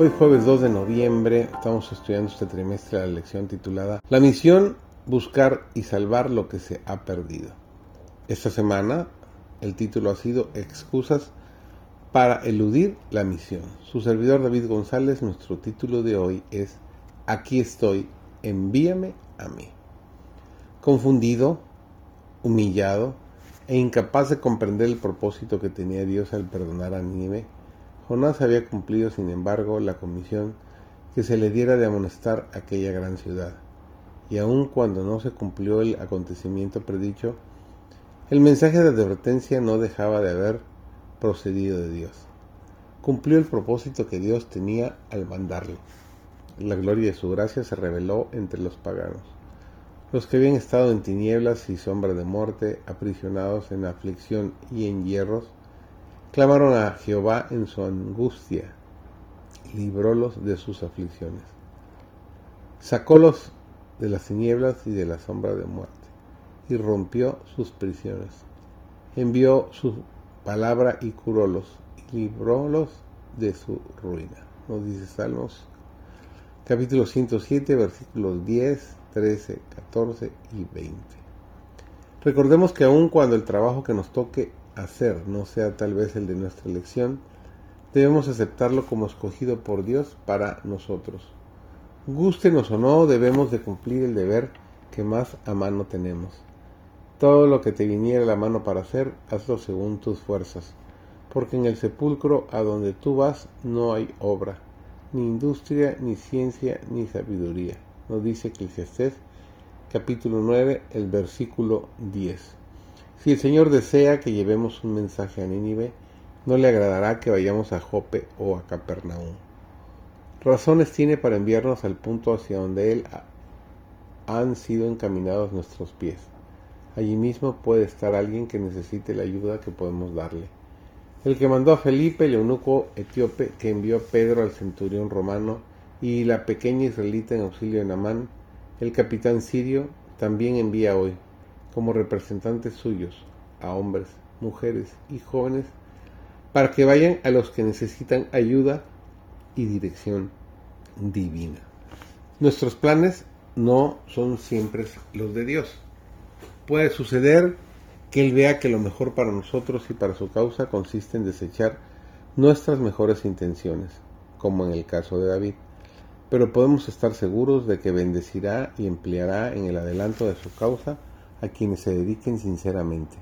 Hoy jueves 2 de noviembre estamos estudiando este trimestre la lección titulada La misión, buscar y salvar lo que se ha perdido. Esta semana el título ha sido Excusas para eludir la misión. Su servidor David González, nuestro título de hoy es Aquí estoy, envíame a mí. Confundido, humillado e incapaz de comprender el propósito que tenía Dios al perdonar a Nínive, Jonás había cumplido, sin embargo, la comisión que se le diera de amonestar aquella gran ciudad. Y aun cuando no se cumplió el acontecimiento predicho, el mensaje de advertencia no dejaba de haber procedido de Dios. Cumplió el propósito que Dios tenía al mandarlo. La gloria de su gracia se reveló entre los paganos. Los que habían estado en tinieblas y sombra de muerte, aprisionados en aflicción y en hierros, clamaron a Jehová en su angustia, librólos de sus aflicciones. Sacólos de las tinieblas y de la sombra de muerte, y rompió sus prisiones. Envió su palabra y curólos, y librólos de su ruina. Nos dice Salmos capítulo 107, versículos 10, 13, 14 y 20. Recordemos que aun cuando el trabajo que nos toque hacer no sea tal vez el de nuestra elección, debemos aceptarlo como escogido por Dios para nosotros. Gústenos o no, debemos de cumplir el deber que más a mano tenemos. Todo lo que te viniera a la mano para hacer, hazlo según tus fuerzas, porque en el sepulcro a donde tú vas no hay obra ni industria, ni ciencia, ni sabiduría. Nos dice Eclesiastés capítulo 9, el versículo 10. Si el Señor desea que llevemos un mensaje a Nínive, no le agradará que vayamos a Jope o a Capernaum. Razones tiene para enviarnos al punto hacia donde Él han sido encaminados nuestros pies. Allí mismo puede estar alguien que necesite la ayuda que podemos darle el que mandó a Felipe, el eunuco etíope, que envió a Pedro al centurión romano, y la pequeña israelita en auxilio de Namán, el capitán sirio, también envía hoy, como representantes suyos, a hombres, mujeres y jóvenes, para que vayan a los que necesitan ayuda y dirección divina. Nuestros planes no son siempre los de Dios. Puede suceder que Él vea que lo mejor para nosotros y para su causa consiste en desechar nuestras mejores intenciones, como en el caso de David. Pero podemos estar seguros de que bendecirá y empleará en el adelanto de su causa a quienes se dediquen sinceramente,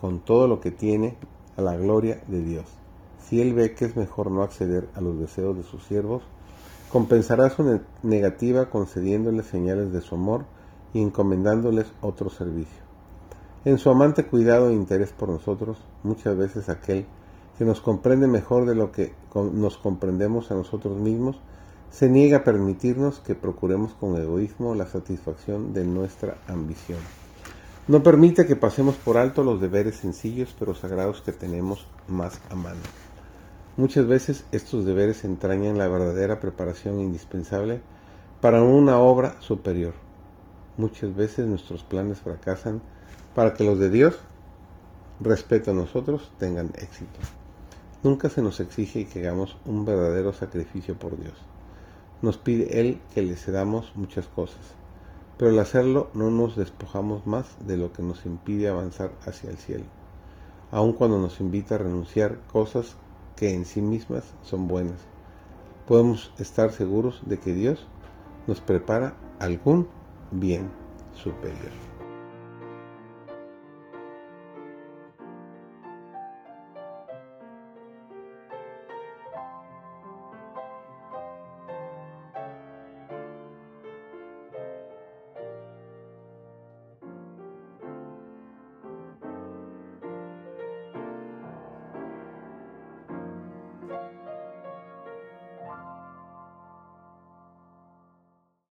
con todo lo que tiene, a la gloria de Dios. Si Él ve que es mejor no acceder a los deseos de sus siervos, compensará su negativa concediéndoles señales de su amor y encomendándoles otro servicio. En su amante cuidado e interés por nosotros, muchas veces aquel que nos comprende mejor de lo que nos comprendemos a nosotros mismos, se niega a permitirnos que procuremos con egoísmo la satisfacción de nuestra ambición. No permite que pasemos por alto los deberes sencillos pero sagrados que tenemos más a mano. Muchas veces estos deberes entrañan la verdadera preparación indispensable para una obra superior. Muchas veces nuestros planes fracasan para que los de Dios, respeto a nosotros, tengan éxito. Nunca se nos exige que hagamos un verdadero sacrificio por Dios. Nos pide Él que le cedamos muchas cosas, pero al hacerlo no nos despojamos más de lo que nos impide avanzar hacia el cielo, aun cuando nos invita a renunciar cosas que en sí mismas son buenas. Podemos estar seguros de que Dios nos prepara algún bien superior.